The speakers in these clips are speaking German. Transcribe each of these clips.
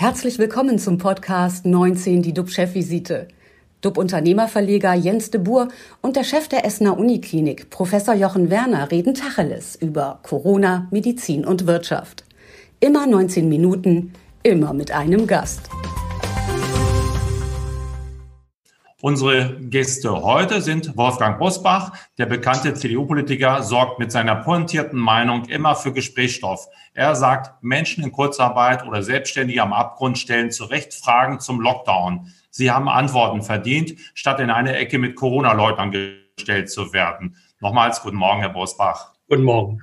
Herzlich willkommen zum Podcast 19, die DUB-Chefvisite. DUB-Unternehmerverleger Jens de Boer und der Chef der Essener Uniklinik, Professor Jochen Werner, reden Tacheles über Corona, Medizin und Wirtschaft. Immer 19 Minuten, immer mit einem Gast. Unsere Gäste heute sind Wolfgang Bosbach, der bekannte CDU-Politiker, sorgt mit seiner pointierten Meinung immer für Gesprächsstoff. Er sagt, Menschen in Kurzarbeit oder Selbstständige am Abgrund stellen zu Recht Fragen zum Lockdown. Sie haben Antworten verdient, statt in eine Ecke mit Corona-Leugnern gestellt zu werden. Nochmals guten Morgen, Herr Bosbach. Guten Morgen.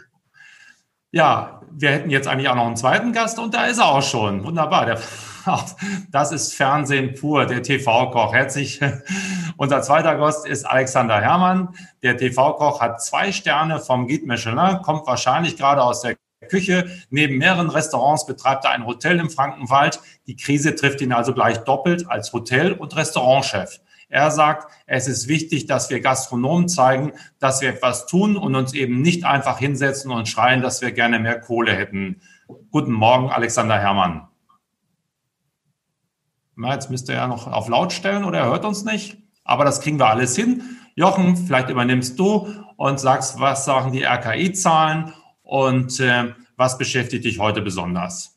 Ja, wir hätten jetzt eigentlich auch noch einen zweiten Gast und da ist er auch schon. Wunderbar. Der das ist Fernsehen pur, der TV-Koch. Herzlich. Unser zweiter Gast ist Alexander Herrmann. Der TV-Koch hat zwei Sterne vom Guide Michelin, kommt wahrscheinlich gerade aus der Küche. Neben mehreren Restaurants betreibt er ein Hotel im Frankenwald. Die Krise trifft ihn also gleich doppelt als Hotel- und Restaurantchef. Er sagt, es ist wichtig, dass wir Gastronomen zeigen, dass wir etwas tun und uns eben nicht einfach hinsetzen und schreien, dass wir gerne mehr Kohle hätten. Guten Morgen, Alexander Herrmann. Na, jetzt müsste er noch auf laut stellen oder er hört uns nicht. Aber das kriegen wir alles hin. Jochen, vielleicht übernimmst du und sagst, was sagen die RKI-Zahlen und äh, was beschäftigt dich heute besonders?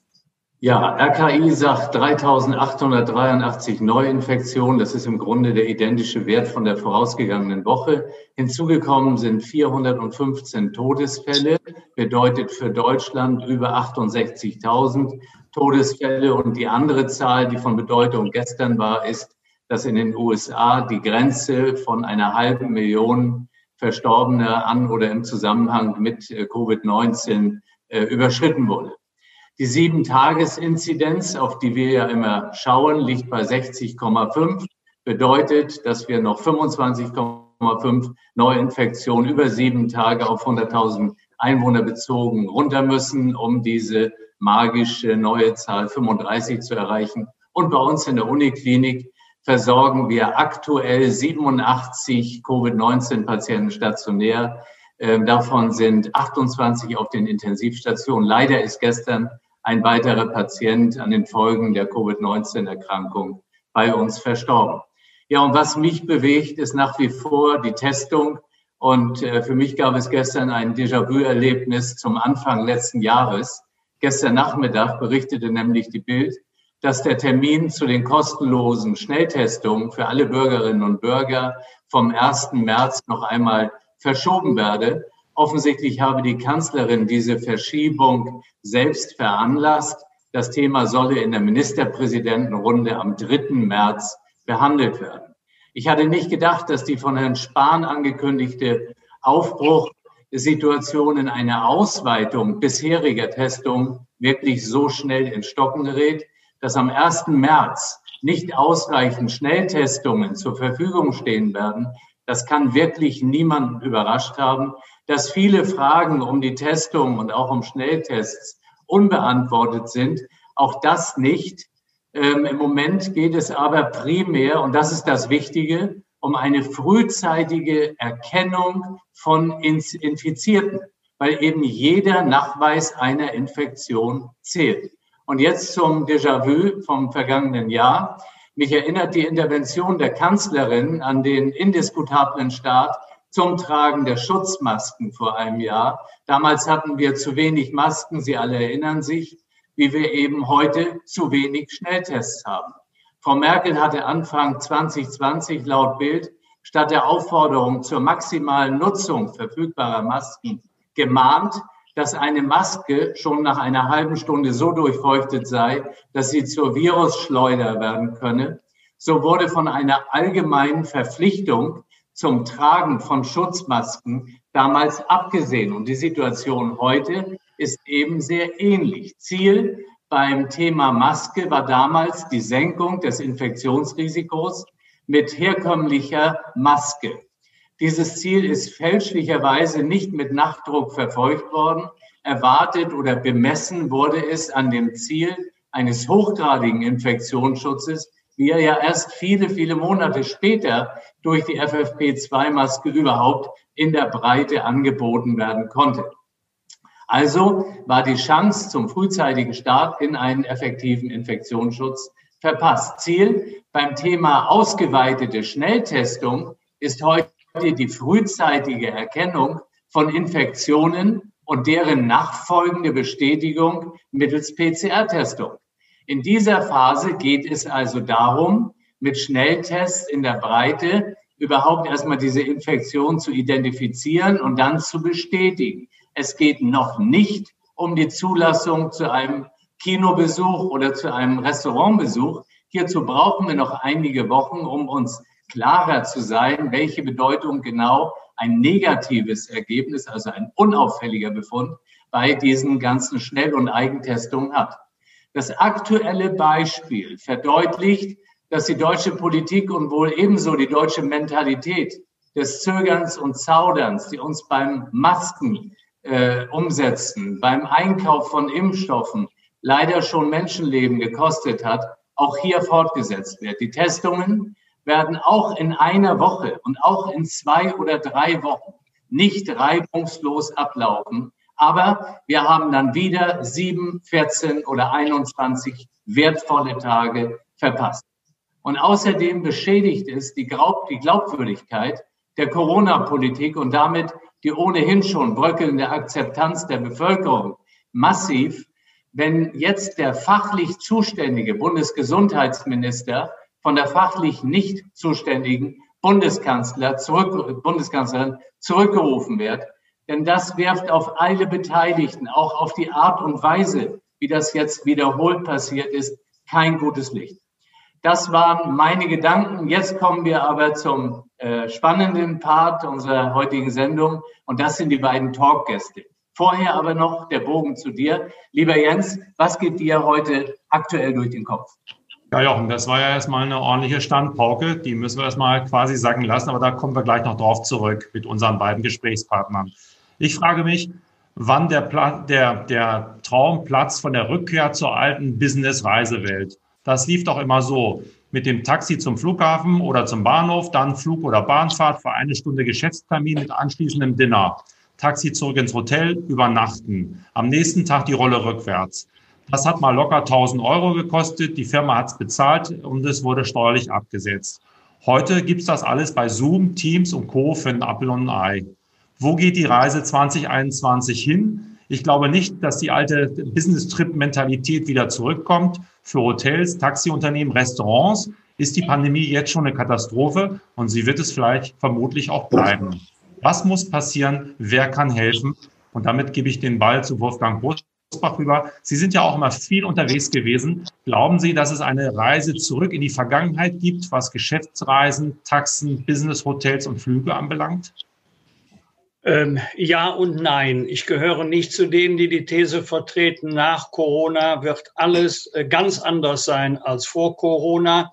Ja, RKI sagt 3883 Neuinfektionen. Das ist im Grunde der identische Wert von der vorausgegangenen Woche. Hinzugekommen sind 415 Todesfälle, bedeutet für Deutschland über 68.000 Todesfälle. Und die andere Zahl, die von Bedeutung gestern war, ist, dass in den USA die Grenze von einer halben Million Verstorbener an oder im Zusammenhang mit äh, Covid-19 äh, überschritten wurde. Die Sieben-Tages-Inzidenz, auf die wir ja immer schauen, liegt bei 60,5, bedeutet, dass wir noch 25,5 Neuinfektionen über sieben Tage auf 100.000 Einwohner bezogen runter müssen, um diese magische neue Zahl 35 zu erreichen. Und bei uns in der Uniklinik versorgen wir aktuell 87 Covid-19-Patienten stationär. Ähm, davon sind 28 auf den Intensivstationen. Leider ist gestern ein weiterer Patient an den Folgen der Covid-19-Erkrankung bei uns verstorben. Ja, und was mich bewegt, ist nach wie vor die Testung. Und äh, für mich gab es gestern ein Déjà-vu-Erlebnis zum Anfang letzten Jahres. Gestern Nachmittag berichtete nämlich die Bild, dass der Termin zu den kostenlosen Schnelltestungen für alle Bürgerinnen und Bürger vom 1. März noch einmal verschoben werde. Offensichtlich habe die Kanzlerin diese Verschiebung selbst veranlasst. Das Thema solle in der Ministerpräsidentenrunde am 3. März behandelt werden. Ich hatte nicht gedacht, dass die von Herrn Spahn angekündigte Aufbruch Situation in einer Ausweitung bisheriger Testungen wirklich so schnell in Stocken gerät, dass am 1. März nicht ausreichend Schnelltestungen zur Verfügung stehen werden, das kann wirklich niemanden überrascht haben. Dass viele Fragen um die Testung und auch um Schnelltests unbeantwortet sind, auch das nicht. Ähm, Im Moment geht es aber primär, und das ist das Wichtige, um eine frühzeitige Erkennung von Infizierten, weil eben jeder Nachweis einer Infektion zählt. Und jetzt zum Déjà-vu vom vergangenen Jahr. Mich erinnert die Intervention der Kanzlerin an den indiskutablen Start zum Tragen der Schutzmasken vor einem Jahr. Damals hatten wir zu wenig Masken, Sie alle erinnern sich, wie wir eben heute zu wenig Schnelltests haben. Frau Merkel hatte Anfang 2020 laut Bild statt der Aufforderung zur maximalen Nutzung verfügbarer Masken gemahnt, dass eine Maske schon nach einer halben Stunde so durchfeuchtet sei, dass sie zur Virusschleuder werden könne. So wurde von einer allgemeinen Verpflichtung zum Tragen von Schutzmasken damals abgesehen. Und die Situation heute ist eben sehr ähnlich. Ziel beim Thema Maske war damals die Senkung des Infektionsrisikos mit herkömmlicher Maske. Dieses Ziel ist fälschlicherweise nicht mit Nachdruck verfolgt worden. Erwartet oder bemessen wurde es an dem Ziel eines hochgradigen Infektionsschutzes, wie er ja erst viele, viele Monate später durch die FFP2-Maske überhaupt in der Breite angeboten werden konnte. Also war die Chance zum frühzeitigen Start in einen effektiven Infektionsschutz verpasst. Ziel beim Thema ausgeweitete Schnelltestung ist heute die frühzeitige Erkennung von Infektionen und deren nachfolgende Bestätigung mittels PCR-Testung. In dieser Phase geht es also darum, mit Schnelltests in der Breite überhaupt erstmal diese Infektion zu identifizieren und dann zu bestätigen. Es geht noch nicht um die Zulassung zu einem Kinobesuch oder zu einem Restaurantbesuch. Hierzu brauchen wir noch einige Wochen, um uns klarer zu sein, welche Bedeutung genau ein negatives Ergebnis, also ein unauffälliger Befund bei diesen ganzen Schnell- und Eigentestungen hat. Das aktuelle Beispiel verdeutlicht, dass die deutsche Politik und wohl ebenso die deutsche Mentalität des Zögerns und Zauderns, die uns beim Masken äh, umsetzen, beim Einkauf von Impfstoffen leider schon Menschenleben gekostet hat, auch hier fortgesetzt wird. Die Testungen werden auch in einer Woche und auch in zwei oder drei Wochen nicht reibungslos ablaufen. Aber wir haben dann wieder sieben, 14 oder 21 wertvolle Tage verpasst. Und außerdem beschädigt es die, Glaubwürdigkeit der Corona-Politik und damit die ohnehin schon bröckelnde Akzeptanz der Bevölkerung massiv, wenn jetzt der fachlich zuständige Bundesgesundheitsminister von der fachlich nicht zuständigen Bundeskanzler zurück, Bundeskanzlerin zurückgerufen wird. Denn das wirft auf alle Beteiligten, auch auf die Art und Weise, wie das jetzt wiederholt passiert ist, kein gutes Licht. Das waren meine Gedanken. Jetzt kommen wir aber zum äh, spannenden Part unserer heutigen Sendung und das sind die beiden Talkgäste. Vorher aber noch der Bogen zu dir. Lieber Jens, was geht dir heute aktuell durch den Kopf? Ja, Jochen, das war ja erstmal eine ordentliche Standpauke. Die müssen wir erstmal quasi sacken lassen, aber da kommen wir gleich noch drauf zurück mit unseren beiden Gesprächspartnern. Ich frage mich, wann der, Pla der, der Traumplatz von der Rückkehr zur alten Business-Reisewelt. Das lief doch immer so. Mit dem Taxi zum Flughafen oder zum Bahnhof, dann Flug- oder Bahnfahrt für eine Stunde Geschäftstermin mit anschließendem Dinner. Taxi zurück ins Hotel, übernachten. Am nächsten Tag die Rolle rückwärts. Das hat mal locker 1000 Euro gekostet. Die Firma hat es bezahlt und es wurde steuerlich abgesetzt. Heute gibt's das alles bei Zoom, Teams und Co. für ein Apple und ein Ei. Wo geht die Reise 2021 hin? Ich glaube nicht, dass die alte Business-Trip-Mentalität wieder zurückkommt. Für Hotels, Taxiunternehmen, Restaurants ist die Pandemie jetzt schon eine Katastrophe und sie wird es vielleicht vermutlich auch bleiben. Was muss passieren? Wer kann helfen? Und damit gebe ich den Ball zu Wolfgang Bosbach rüber. Sie sind ja auch immer viel unterwegs gewesen. Glauben Sie, dass es eine Reise zurück in die Vergangenheit gibt, was Geschäftsreisen, Taxen, Business-Hotels und Flüge anbelangt? Ähm, ja und nein. Ich gehöre nicht zu denen, die die These vertreten, nach Corona wird alles äh, ganz anders sein als vor Corona.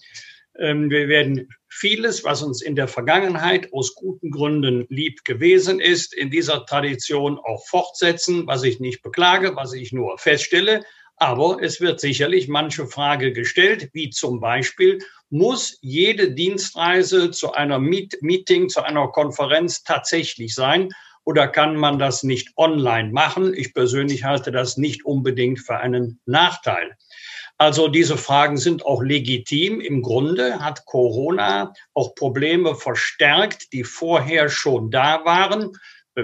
Ähm, wir werden vieles, was uns in der Vergangenheit aus guten Gründen lieb gewesen ist, in dieser Tradition auch fortsetzen, was ich nicht beklage, was ich nur feststelle. Aber es wird sicherlich manche Frage gestellt, wie zum Beispiel, muss jede Dienstreise zu einer Meet Meeting, zu einer Konferenz tatsächlich sein? Oder kann man das nicht online machen? Ich persönlich halte das nicht unbedingt für einen Nachteil. Also diese Fragen sind auch legitim. Im Grunde hat Corona auch Probleme verstärkt, die vorher schon da waren.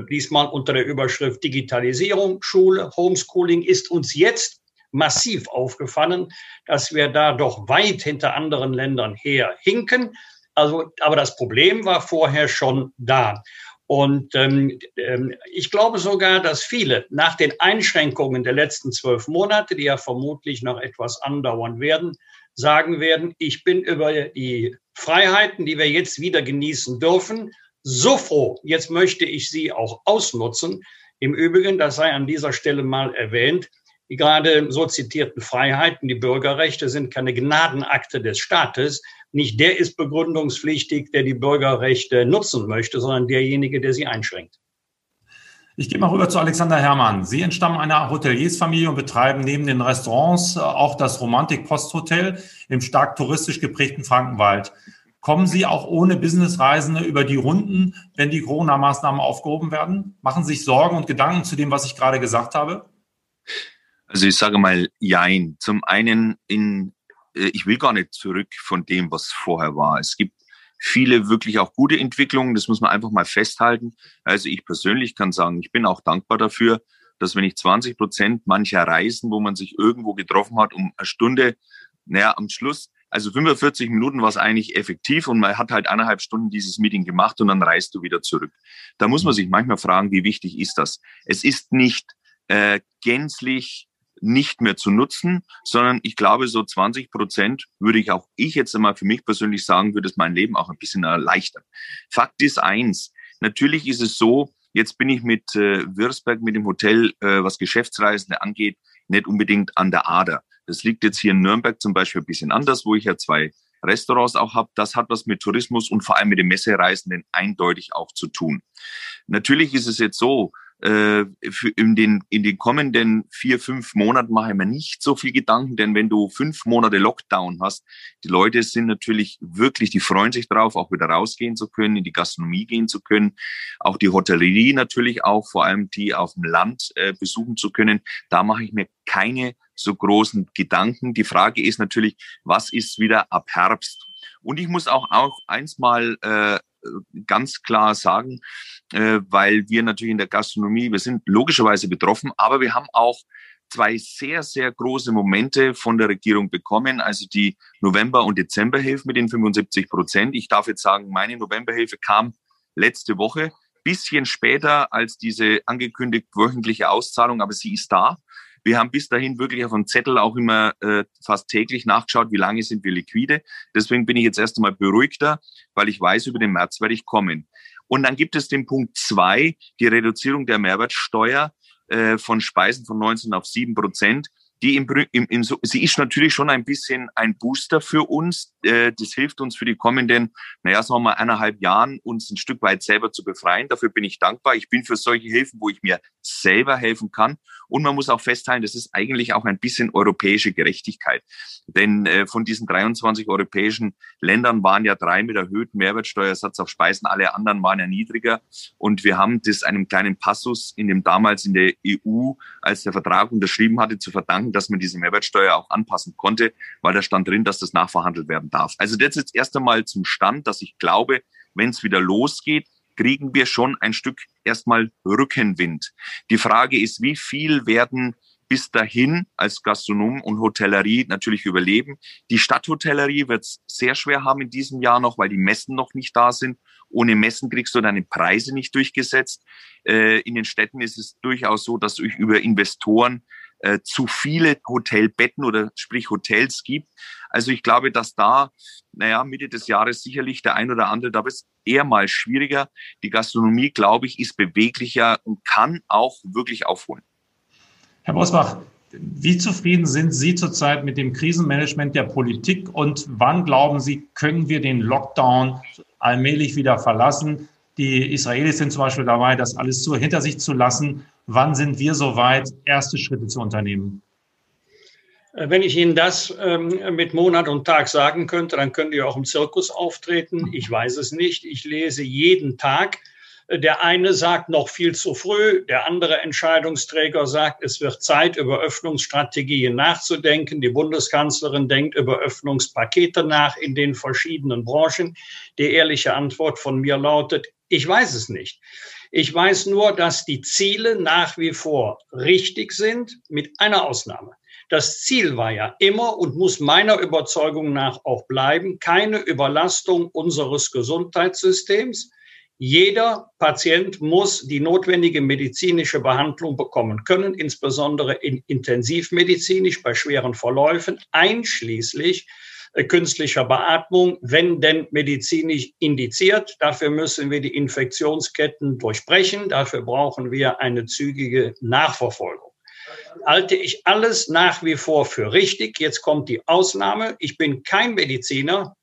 Diesmal unter der Überschrift Digitalisierung, Schule, Homeschooling ist uns jetzt massiv aufgefallen, dass wir da doch weit hinter anderen Ländern her hinken. Also, aber das Problem war vorher schon da. Und ähm, ähm, ich glaube sogar, dass viele nach den Einschränkungen der letzten zwölf Monate, die ja vermutlich noch etwas andauern werden, sagen werden, ich bin über die Freiheiten, die wir jetzt wieder genießen dürfen, so froh. Jetzt möchte ich sie auch ausnutzen. Im Übrigen, das sei an dieser Stelle mal erwähnt, die gerade so zitierten Freiheiten, die Bürgerrechte sind keine Gnadenakte des Staates, nicht der ist begründungspflichtig, der die Bürgerrechte nutzen möchte, sondern derjenige, der sie einschränkt. Ich gehe mal rüber zu Alexander Herrmann. Sie entstammen einer Hoteliersfamilie und betreiben neben den Restaurants auch das Romantik Posthotel im stark touristisch geprägten Frankenwald. Kommen Sie auch ohne Businessreisende über die Runden, wenn die Corona-Maßnahmen aufgehoben werden? Machen Sie sich Sorgen und Gedanken zu dem, was ich gerade gesagt habe? Also ich sage mal, jein. Zum einen in, äh, ich will gar nicht zurück von dem, was vorher war. Es gibt viele wirklich auch gute Entwicklungen. Das muss man einfach mal festhalten. Also ich persönlich kann sagen, ich bin auch dankbar dafür, dass wenn ich 20 Prozent mancher Reisen, wo man sich irgendwo getroffen hat, um eine Stunde, naja, am Schluss also 45 Minuten war es eigentlich effektiv und man hat halt eineinhalb Stunden dieses Meeting gemacht und dann reist du wieder zurück. Da muss man sich manchmal fragen, wie wichtig ist das? Es ist nicht äh, gänzlich nicht mehr zu nutzen, sondern ich glaube, so 20 Prozent würde ich auch ich jetzt einmal für mich persönlich sagen, würde es mein Leben auch ein bisschen erleichtern. Fakt ist eins, natürlich ist es so, jetzt bin ich mit äh, Würzberg, mit dem Hotel, äh, was Geschäftsreisende angeht, nicht unbedingt an der Ader. Das liegt jetzt hier in Nürnberg zum Beispiel ein bisschen anders, wo ich ja zwei Restaurants auch habe. Das hat was mit Tourismus und vor allem mit den Messereisenden eindeutig auch zu tun. Natürlich ist es jetzt so, äh, in, den, in den kommenden vier, fünf Monaten mache ich mir nicht so viel Gedanken, denn wenn du fünf Monate Lockdown hast, die Leute sind natürlich wirklich, die freuen sich drauf, auch wieder rausgehen zu können, in die Gastronomie gehen zu können, auch die Hotellerie natürlich auch, vor allem die auf dem Land äh, besuchen zu können. Da mache ich mir keine so großen Gedanken. Die Frage ist natürlich, was ist wieder ab Herbst? Und ich muss auch, auch eins mal äh, ganz klar sagen, äh, weil wir natürlich in der Gastronomie, wir sind logischerweise betroffen, aber wir haben auch zwei sehr, sehr große Momente von der Regierung bekommen, also die November- und Dezemberhilfe mit den 75 Prozent. Ich darf jetzt sagen, meine Novemberhilfe kam letzte Woche, bisschen später als diese angekündigt wöchentliche Auszahlung, aber sie ist da. Wir haben bis dahin wirklich auf dem Zettel auch immer äh, fast täglich nachgeschaut, wie lange sind wir liquide. Deswegen bin ich jetzt erst einmal beruhigter, weil ich weiß, über den März werde ich kommen. Und dann gibt es den Punkt zwei, die Reduzierung der Mehrwertsteuer äh, von Speisen von 19 auf 7 Prozent die im, im, im, sie ist natürlich schon ein bisschen ein Booster für uns. Äh, das hilft uns für die kommenden, naja, sagen wir mal, eineinhalb Jahren, uns ein Stück weit selber zu befreien. Dafür bin ich dankbar. Ich bin für solche Hilfen, wo ich mir selber helfen kann. Und man muss auch festhalten, das ist eigentlich auch ein bisschen europäische Gerechtigkeit. Denn äh, von diesen 23 europäischen Ländern waren ja drei mit erhöhtem Mehrwertsteuersatz auf Speisen, alle anderen waren ja niedriger. Und wir haben das einem kleinen Passus in dem damals in der EU, als der Vertrag unterschrieben hatte, zu verdanken, dass man diese Mehrwertsteuer auch anpassen konnte, weil da stand drin, dass das nachverhandelt werden darf. Also das jetzt erst einmal zum Stand, dass ich glaube, wenn es wieder losgeht, kriegen wir schon ein Stück erstmal Rückenwind. Die Frage ist, wie viel werden bis dahin als Gastronom und Hotellerie natürlich überleben. Die Stadthotellerie wird es sehr schwer haben in diesem Jahr noch, weil die Messen noch nicht da sind. Ohne Messen kriegst du deine Preise nicht durchgesetzt. Äh, in den Städten ist es durchaus so, dass du über Investoren äh, zu viele Hotelbetten oder sprich Hotels gibt. Also ich glaube, dass da, naja, Mitte des Jahres sicherlich der ein oder andere, da ist eher mal schwieriger. Die Gastronomie, glaube ich, ist beweglicher und kann auch wirklich aufholen. Herr Bosbach, wie zufrieden sind Sie zurzeit mit dem Krisenmanagement der Politik und wann glauben Sie, können wir den Lockdown allmählich wieder verlassen? Die Israelis sind zum Beispiel dabei, das alles zu, hinter sich zu lassen. Wann sind wir soweit, erste Schritte zu unternehmen? Äh, wenn ich Ihnen das ähm, mit Monat und Tag sagen könnte, dann könnte ich auch im Zirkus auftreten. Ich weiß es nicht. Ich lese jeden Tag. Äh, der eine sagt noch viel zu früh, der andere Entscheidungsträger sagt, es wird Zeit, über Öffnungsstrategien nachzudenken. Die Bundeskanzlerin denkt über Öffnungspakete nach in den verschiedenen Branchen. Die ehrliche Antwort von mir lautet, ich weiß es nicht. Ich weiß nur, dass die Ziele nach wie vor richtig sind, mit einer Ausnahme. Das Ziel war ja immer und muss meiner Überzeugung nach auch bleiben, keine Überlastung unseres Gesundheitssystems. Jeder Patient muss die notwendige medizinische Behandlung bekommen können, insbesondere in intensivmedizinisch bei schweren Verläufen, einschließlich künstlicher Beatmung, wenn denn medizinisch indiziert. Dafür müssen wir die Infektionsketten durchbrechen. Dafür brauchen wir eine zügige Nachverfolgung. Halte ich alles nach wie vor für richtig. Jetzt kommt die Ausnahme. Ich bin kein Mediziner,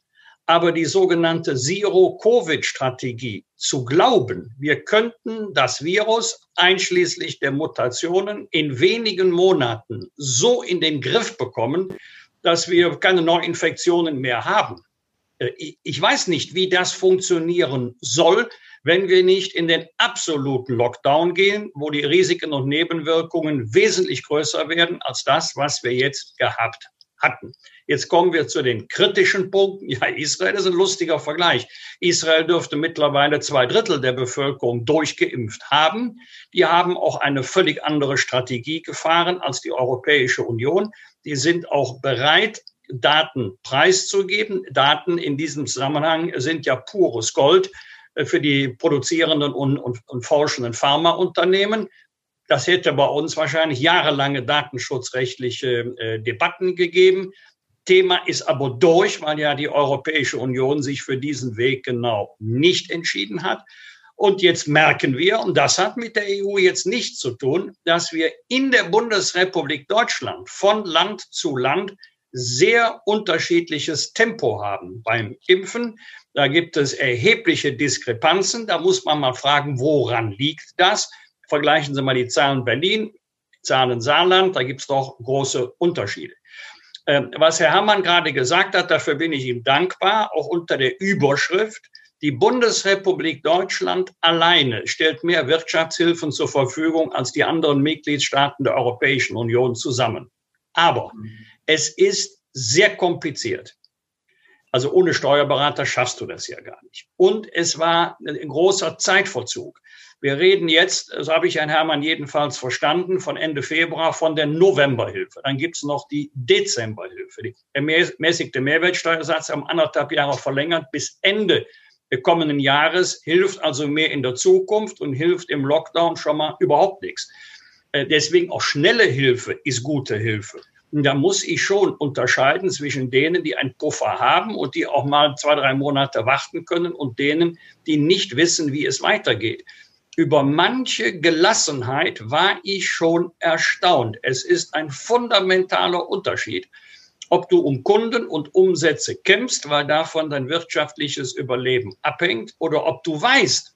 aber die sogenannte Zero-Covid-Strategie zu glauben, wir könnten das Virus einschließlich der Mutationen in wenigen Monaten so in den Griff bekommen, dass wir keine Neuinfektionen mehr haben. Äh, ich weiß nicht, wie das funktionieren soll, wenn wir nicht in den absoluten Lockdown gehen, wo die Risiken und Nebenwirkungen wesentlich größer werden als das, was wir jetzt gehabt hatten. Jetzt kommen wir zu den kritischen Punkten. Ja, Israel ist ein lustiger Vergleich. Israel dürfte mittlerweile zwei Drittel der Bevölkerung durchgeimpft haben. Die haben auch eine völlig andere Strategie gefahren als die Europäische Union. Die sind auch bereit, Daten preiszugeben. Daten in diesem Zusammenhang sind ja pures Gold äh, für die produzierenden und, und, und forschenden Pharmaunternehmen. Das hätte bei uns wahrscheinlich jahrelange datenschutzrechtliche äh, Debatten gegeben. Thema ist aber durch, weil ja die Europäische Union sich für diesen Weg genau nicht entschieden hat. Und jetzt merken wir, und das hat mit der EU jetzt nichts zu tun, dass wir in der Bundesrepublik Deutschland von Land zu Land sehr unterschiedliches Tempo haben beim Impfen. Da gibt es erhebliche Diskrepanzen. Da muss man mal fragen, woran liegt das? Vergleichen Sie mal die Zahlen Berlin, Zahlen Saarland, da gibt es doch große Unterschiede. Ähm, was Herr Hammann gerade gesagt hat, dafür bin ich ihm dankbar, auch unter der Überschrift, die Bundesrepublik Deutschland alleine stellt mehr Wirtschaftshilfen zur Verfügung als die anderen Mitgliedstaaten der Europäischen Union zusammen. Aber es ist sehr kompliziert. Also ohne Steuerberater schaffst du das ja gar nicht. Und es war ein großer Zeitverzug. Wir reden jetzt, so habe ich Herrn Hermann jedenfalls verstanden, von Ende Februar von der Novemberhilfe. Dann gibt es noch die Dezemberhilfe. Die ermäßigte Mehrwertsteuersatz haben anderthalb Jahre verlängert bis Ende kommenden Jahres, hilft also mehr in der Zukunft und hilft im Lockdown schon mal überhaupt nichts. Äh, deswegen auch schnelle Hilfe ist gute Hilfe. Und da muss ich schon unterscheiden zwischen denen, die einen Puffer haben und die auch mal zwei, drei Monate warten können und denen, die nicht wissen, wie es weitergeht über manche Gelassenheit war ich schon erstaunt. Es ist ein fundamentaler Unterschied, ob du um Kunden und Umsätze kämpfst, weil davon dein wirtschaftliches Überleben abhängt, oder ob du weißt,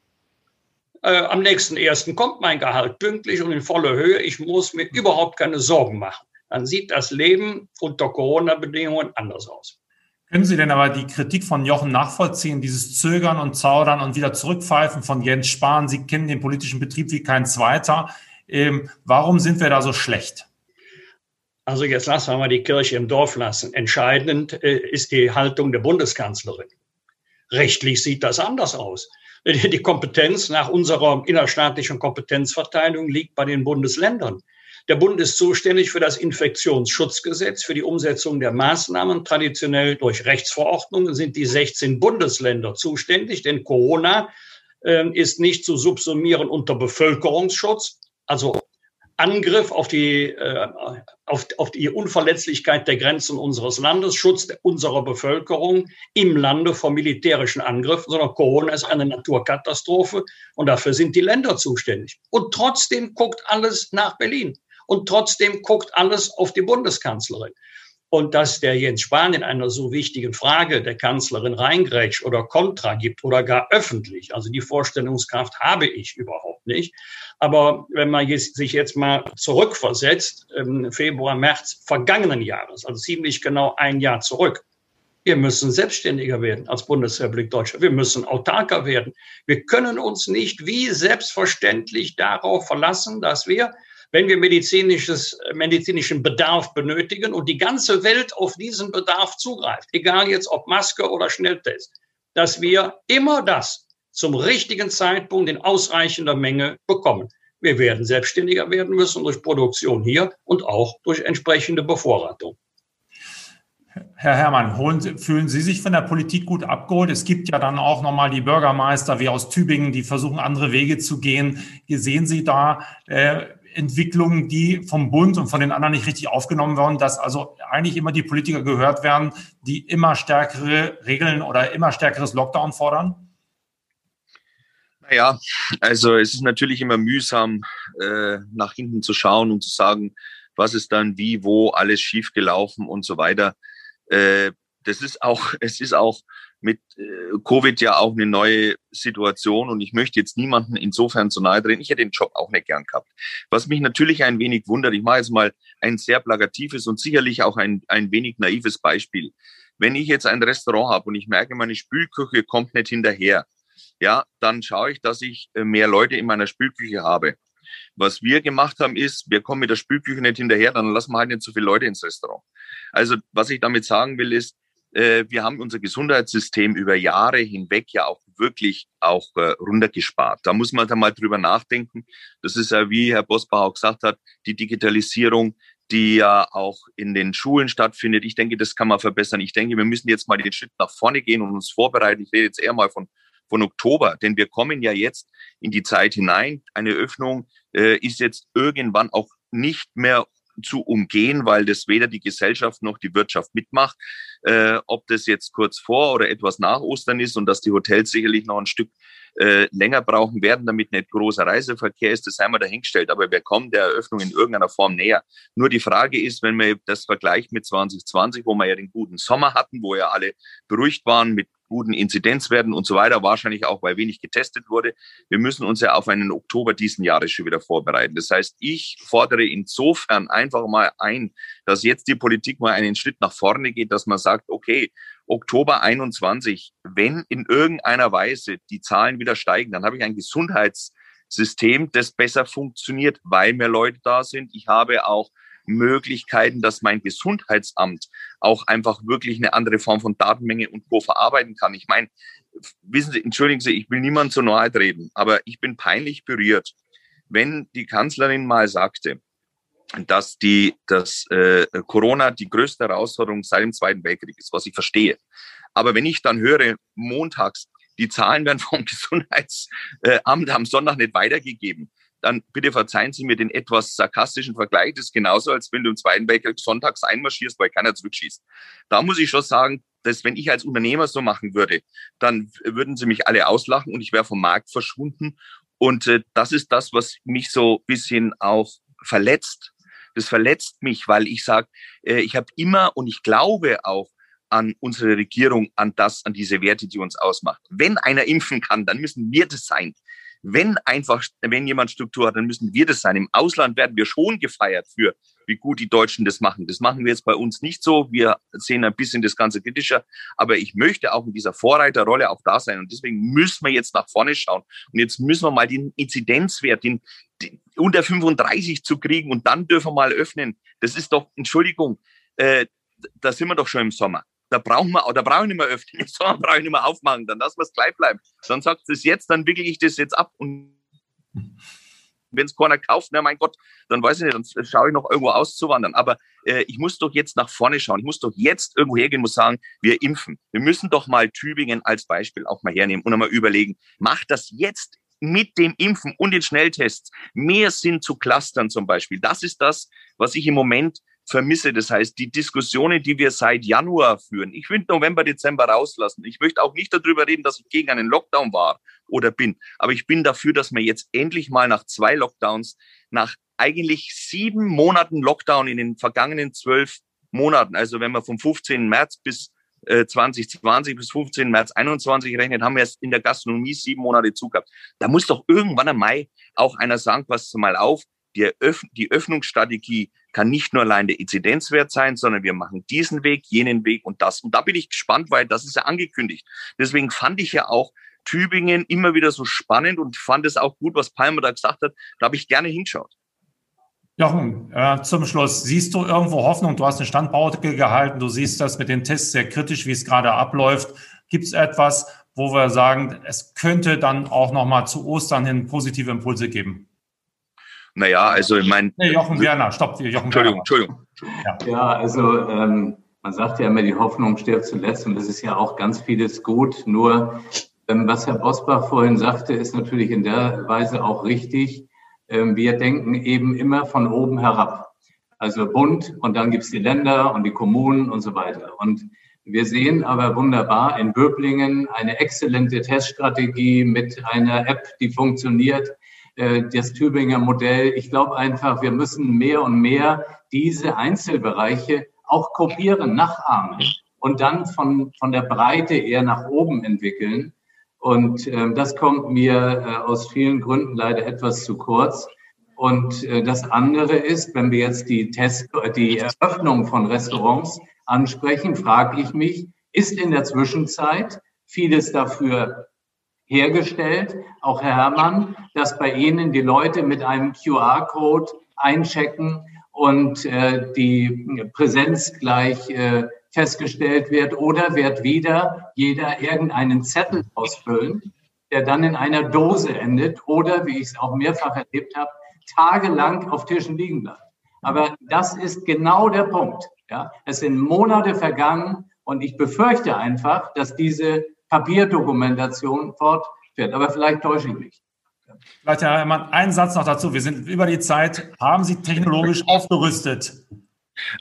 äh, am nächsten ersten kommt mein Gehalt pünktlich und in voller Höhe, ich muss mir überhaupt keine Sorgen machen. Dann sieht das Leben unter Corona-Bedingungen anders aus. Können Sie denn aber die Kritik von Jochen nachvollziehen, dieses Zögern und Zaudern und wieder Zurückpfeifen von Jens Spahn? Sie kennen den politischen Betrieb wie kein zweiter. Ähm, warum sind wir da so schlecht? Also jetzt lassen wir mal die Kirche im Dorf lassen. Entscheidend äh, ist die Haltung der Bundeskanzlerin. Rechtlich sieht das anders aus. Die Kompetenz nach unserer innerstaatlichen Kompetenzverteilung liegt bei den Bundesländern. Der Bund ist zuständig für das Infektionsschutzgesetz, für die Umsetzung der Maßnahmen. Traditionell durch Rechtsverordnungen sind die 16 Bundesländer zuständig, denn Corona äh, ist nicht zu subsumieren unter Bevölkerungsschutz, also Angriff auf die, äh, auf, auf die Unverletzlichkeit der Grenzen unseres Landes, Schutz unserer Bevölkerung im Lande vor militärischen Angriffen, sondern Corona ist eine Naturkatastrophe und dafür sind die Länder zuständig. Und trotzdem guckt alles nach Berlin. Und trotzdem guckt alles auf die Bundeskanzlerin. Und dass der Jens Spahn in einer so wichtigen Frage der Kanzlerin reingrätscht oder Kontra gibt oder gar öffentlich, also die Vorstellungskraft habe ich überhaupt nicht. Aber wenn man sich jetzt mal zurückversetzt, im Februar, März vergangenen Jahres, also ziemlich genau ein Jahr zurück, wir müssen selbstständiger werden als Bundesrepublik Deutschland. Wir müssen autarker werden. Wir können uns nicht wie selbstverständlich darauf verlassen, dass wir wenn wir medizinisches, medizinischen Bedarf benötigen und die ganze Welt auf diesen Bedarf zugreift, egal jetzt ob Maske oder Schnelltest, dass wir immer das zum richtigen Zeitpunkt in ausreichender Menge bekommen. Wir werden selbstständiger werden müssen durch Produktion hier und auch durch entsprechende Bevorratung. Herr Herrmann, holen, fühlen Sie sich von der Politik gut abgeholt? Es gibt ja dann auch nochmal die Bürgermeister wie aus Tübingen, die versuchen, andere Wege zu gehen. Sehen Sie da äh, Entwicklungen, die vom Bund und von den anderen nicht richtig aufgenommen werden, dass also eigentlich immer die Politiker gehört werden, die immer stärkere Regeln oder immer stärkeres Lockdown fordern? Naja, also es ist natürlich immer mühsam, äh, nach hinten zu schauen und zu sagen, was ist dann wie, wo alles schiefgelaufen und so weiter. Äh, das ist auch, es ist auch mit äh, Covid ja auch eine neue Situation und ich möchte jetzt niemanden insofern so nahe drehen. Ich hätte den Job auch nicht gern gehabt. Was mich natürlich ein wenig wundert, ich mache jetzt mal ein sehr plakatives und sicherlich auch ein, ein wenig naives Beispiel. wenn ich jetzt ein Restaurant habe und ich merke, meine Spülküche kommt nicht hinterher, ja, dann schaue ich, dass ich äh, mehr Leute in meiner Spülküche habe. Was wir gemacht haben, ist, wir kommen mit der Spülküche nicht hinterher, dann lassen wir halt nicht so viele Leute ins Restaurant. Also was ich damit sagen will, ist, wir haben unser Gesundheitssystem über Jahre hinweg ja auch wirklich auch äh, runtergespart. Da muss man da mal drüber nachdenken. Das ist ja, wie Herr Bosbach auch gesagt hat, die Digitalisierung, die ja auch in den Schulen stattfindet. Ich denke, das kann man verbessern. Ich denke, wir müssen jetzt mal den Schritt nach vorne gehen und uns vorbereiten. Ich rede jetzt eher mal von, von Oktober, denn wir kommen ja jetzt in die Zeit hinein. Eine Öffnung äh, ist jetzt irgendwann auch nicht mehr zu umgehen, weil das weder die Gesellschaft noch die Wirtschaft mitmacht. Äh, ob das jetzt kurz vor oder etwas nach Ostern ist und dass die Hotels sicherlich noch ein Stück äh, länger brauchen werden, damit nicht großer Reiseverkehr ist, das sei mal dahingestellt. Aber wir kommen der Eröffnung in irgendeiner Form näher. Nur die Frage ist, wenn man das vergleicht mit 2020, wo wir ja den guten Sommer hatten, wo ja alle beruhigt waren mit guten Inzidenzwerten und so weiter, wahrscheinlich auch, weil wenig getestet wurde. Wir müssen uns ja auf einen Oktober diesen Jahres schon wieder vorbereiten. Das heißt, ich fordere insofern einfach mal ein, dass jetzt die Politik mal einen Schritt nach vorne geht, dass man sagt, okay, Oktober 21, wenn in irgendeiner Weise die Zahlen wieder steigen, dann habe ich ein Gesundheitssystem, das besser funktioniert, weil mehr Leute da sind. Ich habe auch Möglichkeiten, dass mein Gesundheitsamt auch einfach wirklich eine andere Form von Datenmenge und Co. verarbeiten kann. Ich meine, wissen Sie, entschuldigen Sie, ich will niemand zu nahe treten, aber ich bin peinlich berührt, wenn die Kanzlerin mal sagte, dass die, dass äh, Corona die größte Herausforderung seit dem Zweiten Weltkrieg ist, was ich verstehe. Aber wenn ich dann höre, montags, die Zahlen werden vom Gesundheitsamt am Sonntag nicht weitergegeben, dann bitte verzeihen Sie mir den etwas sarkastischen Vergleich. Das ist genauso, als wenn du im Zweiten Weltkrieg sonntags einmarschierst, weil keiner zurückschießt. Da muss ich schon sagen, dass wenn ich als Unternehmer so machen würde, dann würden sie mich alle auslachen und ich wäre vom Markt verschwunden. Und äh, das ist das, was mich so bisschen auch verletzt. Das verletzt mich, weil ich sage, äh, ich habe immer und ich glaube auch an unsere Regierung, an das, an diese Werte, die uns ausmacht. Wenn einer impfen kann, dann müssen wir das sein. Wenn einfach, wenn jemand Struktur hat, dann müssen wir das sein. Im Ausland werden wir schon gefeiert für, wie gut die Deutschen das machen. Das machen wir jetzt bei uns nicht so. Wir sehen ein bisschen das Ganze kritischer. Aber ich möchte auch in dieser Vorreiterrolle auch da sein. Und deswegen müssen wir jetzt nach vorne schauen. Und jetzt müssen wir mal den Inzidenzwert, den, den unter 35 zu kriegen und dann dürfen wir mal öffnen. Das ist doch, Entschuldigung, äh, da sind wir doch schon im Sommer da brauchen wir, da brauche ich nicht mehr öffnen, sondern brauche ich nicht mehr aufmachen, dann lassen wir es gleich bleiben. Dann sagt es jetzt, dann wickel ich das jetzt ab und wenn es keiner kauft, na mein Gott, dann weiß ich nicht, dann schaue ich noch irgendwo auszuwandern. Aber äh, ich muss doch jetzt nach vorne schauen. Ich muss doch jetzt irgendwo hergehen und sagen, wir impfen. Wir müssen doch mal Tübingen als Beispiel auch mal hernehmen und einmal überlegen, macht das jetzt mit dem Impfen und den Schnelltests mehr Sinn zu clustern zum Beispiel. Das ist das, was ich im Moment vermisse. Das heißt, die Diskussionen, die wir seit Januar führen, ich will November, Dezember rauslassen. Ich möchte auch nicht darüber reden, dass ich gegen einen Lockdown war oder bin. Aber ich bin dafür, dass wir jetzt endlich mal nach zwei Lockdowns, nach eigentlich sieben Monaten Lockdown in den vergangenen zwölf Monaten, also wenn man vom 15. März bis 2020 äh, bis 15. März 21 rechnet, haben wir jetzt in der Gastronomie sieben Monate zugehabt. Da muss doch irgendwann im Mai auch einer sagen, pass mal auf, die, Öff die Öffnungsstrategie kann nicht nur allein der Inzidenzwert sein, sondern wir machen diesen Weg, jenen Weg und das. Und da bin ich gespannt, weil das ist ja angekündigt. Deswegen fand ich ja auch Tübingen immer wieder so spannend und fand es auch gut, was Palmer da gesagt hat. Da habe ich gerne hingeschaut. Jochen, äh, zum Schluss, siehst du irgendwo Hoffnung? Du hast eine Standpauke gehalten, du siehst das mit den Tests sehr kritisch, wie es gerade abläuft. Gibt es etwas, wo wir sagen, es könnte dann auch nochmal zu Ostern hin positive Impulse geben? Naja, also ich meine. Nee, Jochen Werner, stopp, Jochen Entschuldigung, Entschuldigung. Ja, ja also ähm, man sagt ja immer, die Hoffnung stirbt zuletzt und das ist ja auch ganz vieles gut. Nur ähm, was Herr Bosbach vorhin sagte, ist natürlich in der Weise auch richtig. Ähm, wir denken eben immer von oben herab. Also Bund und dann gibt's die Länder und die Kommunen und so weiter. Und wir sehen aber wunderbar in Böblingen eine exzellente Teststrategie mit einer App, die funktioniert äh, das Tübinger Modell. Ich glaube einfach, wir müssen mehr und mehr diese Einzelbereiche auch kopieren, nachahmen und dann von, von der Breite eher nach oben entwickeln. Und äh, das kommt mir äh, aus vielen Gründen leider etwas zu kurz. Und äh, das andere ist, wenn wir jetzt die Test, die Eröffnung von Restaurants ansprechen, frage ich mich, ist in der Zwischenzeit vieles dafür hergestellt, auch Herr Herrmann, dass bei Ihnen die Leute mit einem QR-Code einchecken und äh, die Präsenz gleich äh, festgestellt wird oder wird wieder jeder irgendeinen Zettel ausfüllen, der dann in einer Dose endet oder, wie ich es auch mehrfach erlebt habe, tagelang auf Tischen liegen bleibt. Aber das ist genau der Punkt. Ja, es sind Monate vergangen und ich befürchte einfach, dass diese Papierdokumentation fortfährt. Aber vielleicht täusche ich mich. Vielleicht, Herr Herrmann, einen Satz noch dazu. Wir sind über die Zeit. Haben Sie technologisch aufgerüstet?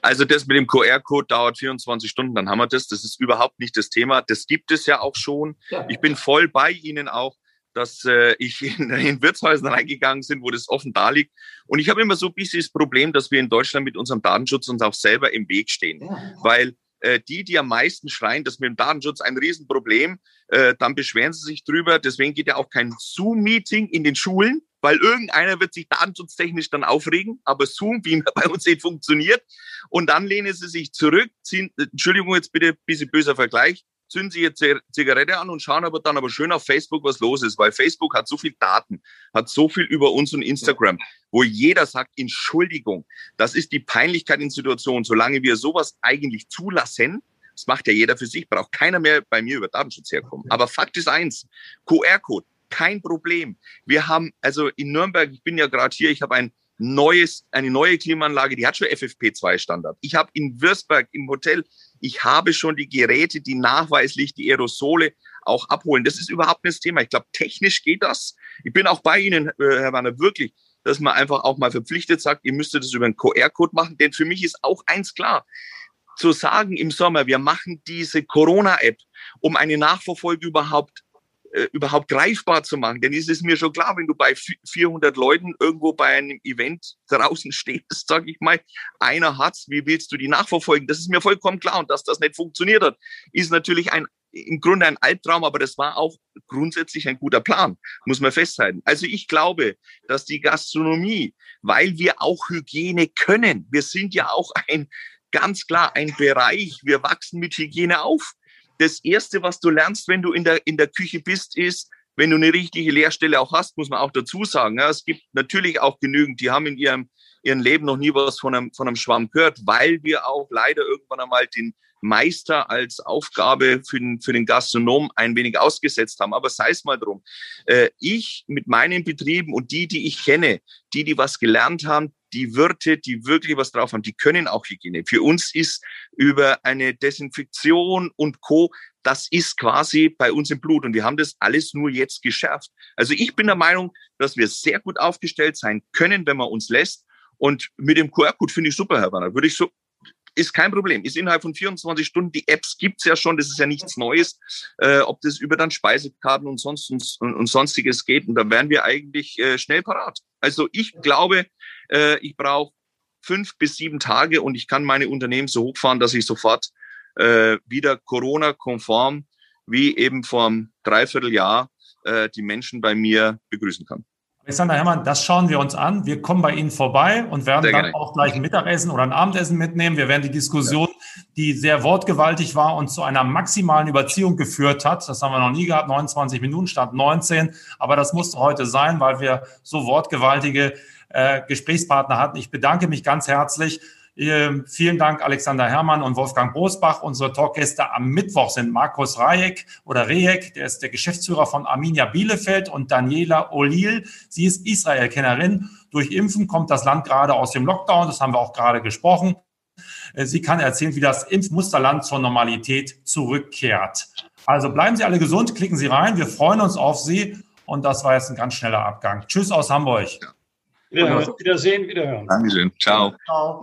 Also das mit dem QR-Code dauert 24 Stunden, dann haben wir das. Das ist überhaupt nicht das Thema. Das gibt es ja auch schon. Ich bin voll bei Ihnen auch dass äh, ich in, in Wirtshäusern reingegangen bin, wo das offen da liegt. Und ich habe immer so ein bisschen das Problem, dass wir in Deutschland mit unserem Datenschutz uns auch selber im Weg stehen. Weil äh, die, die am meisten schreien, dass mit dem Datenschutz ein Riesenproblem, äh, dann beschweren sie sich drüber. Deswegen geht ja auch kein Zoom-Meeting in den Schulen, weil irgendeiner wird sich datenschutztechnisch dann aufregen. Aber Zoom, wie bei uns nicht funktioniert. Und dann lehnen sie sich zurück, ziehen, Entschuldigung, jetzt bitte ein bisschen böser Vergleich, zünden sie ihr Zigarette an und schauen aber dann aber schön auf Facebook, was los ist, weil Facebook hat so viel Daten, hat so viel über uns und Instagram, wo jeder sagt, Entschuldigung, das ist die Peinlichkeit in Situationen, solange wir sowas eigentlich zulassen, das macht ja jeder für sich, braucht keiner mehr bei mir über Datenschutz herkommen. Aber Fakt ist eins, QR-Code, kein Problem. Wir haben, also in Nürnberg, ich bin ja gerade hier, ich habe ein neues, eine neue Klimaanlage, die hat schon FFP2-Standard. Ich habe in Würzburg im Hotel ich habe schon die Geräte, die nachweislich die Aerosole auch abholen. Das ist überhaupt nicht das Thema. Ich glaube, technisch geht das. Ich bin auch bei Ihnen, äh, Herr Werner, wirklich, dass man einfach auch mal verpflichtet sagt, ihr müsstet das über einen QR-Code machen. Denn für mich ist auch eins klar. Zu sagen im Sommer, wir machen diese Corona-App, um eine Nachverfolge überhaupt äh, überhaupt greifbar zu machen. Denn es ist mir schon klar, wenn du bei 400 Leuten irgendwo bei einem Event draußen stehst, sage ich mal, einer hat's, wie willst du die nachverfolgen? Das ist mir vollkommen klar. Und dass das nicht funktioniert hat, ist natürlich ein im Grunde ein Albtraum, aber das war auch grundsätzlich ein guter Plan, muss man festhalten. Also ich glaube, dass die Gastronomie, weil wir auch Hygiene können, wir sind ja auch ein ganz klar ein Bereich, wir wachsen mit Hygiene auf das Erste, was du lernst, wenn du in der, in der Küche bist, ist, wenn du eine richtige Lehrstelle auch hast, muss man auch dazu sagen. Ja, es gibt natürlich auch genügend, die haben in ihrem, ihrem Leben noch nie was von einem, von einem Schwamm gehört, weil wir auch leider irgendwann einmal den Meister als Aufgabe für den, für den Gastronom ein wenig ausgesetzt haben. Aber sei es mal drum. Äh, ich mit meinen Betrieben und die, die ich kenne, die, die was gelernt haben, die Wirte, die wirklich was drauf haben, die können auch Hygiene. Für uns ist über eine Desinfektion und Co. Das ist quasi bei uns im Blut und wir haben das alles nur jetzt geschärft. Also ich bin der Meinung, dass wir sehr gut aufgestellt sein können, wenn man uns lässt. Und mit dem QR-Code finde ich super, Herr Werner. Würde ich so ist kein Problem. Ist innerhalb von 24 Stunden. Die Apps gibt's ja schon. Das ist ja nichts Neues. Äh, ob das über dann Speisekarten und, sonst, und, und sonstiges geht. Und da wären wir eigentlich äh, schnell parat. Also ich glaube, äh, ich brauche fünf bis sieben Tage und ich kann meine Unternehmen so hochfahren, dass ich sofort äh, wieder Corona-konform wie eben vor einem Dreivierteljahr äh, die Menschen bei mir begrüßen kann. Alexander Herrmann, das schauen wir uns an. Wir kommen bei Ihnen vorbei und werden dann auch gleich ein Mittagessen oder ein Abendessen mitnehmen. Wir werden die Diskussion, die sehr wortgewaltig war und zu einer maximalen Überziehung geführt hat, das haben wir noch nie gehabt, 29 Minuten statt 19, aber das musste heute sein, weil wir so wortgewaltige äh, Gesprächspartner hatten. Ich bedanke mich ganz herzlich. Ähm, vielen Dank, Alexander Herrmann und Wolfgang Bosbach. Unsere Talkgäste am Mittwoch sind Markus Rajek oder Rejek, der ist der Geschäftsführer von Arminia Bielefeld und Daniela Olil. Sie ist Israel-Kennerin. Durch Impfen kommt das Land gerade aus dem Lockdown. Das haben wir auch gerade gesprochen. Äh, sie kann erzählen, wie das Impfmusterland zur Normalität zurückkehrt. Also bleiben Sie alle gesund, klicken Sie rein. Wir freuen uns auf Sie. Und das war jetzt ein ganz schneller Abgang. Tschüss aus Hamburg. Wiederhören, Wiedersehen, Wiederhören. Dankeschön. Ciao. Ciao.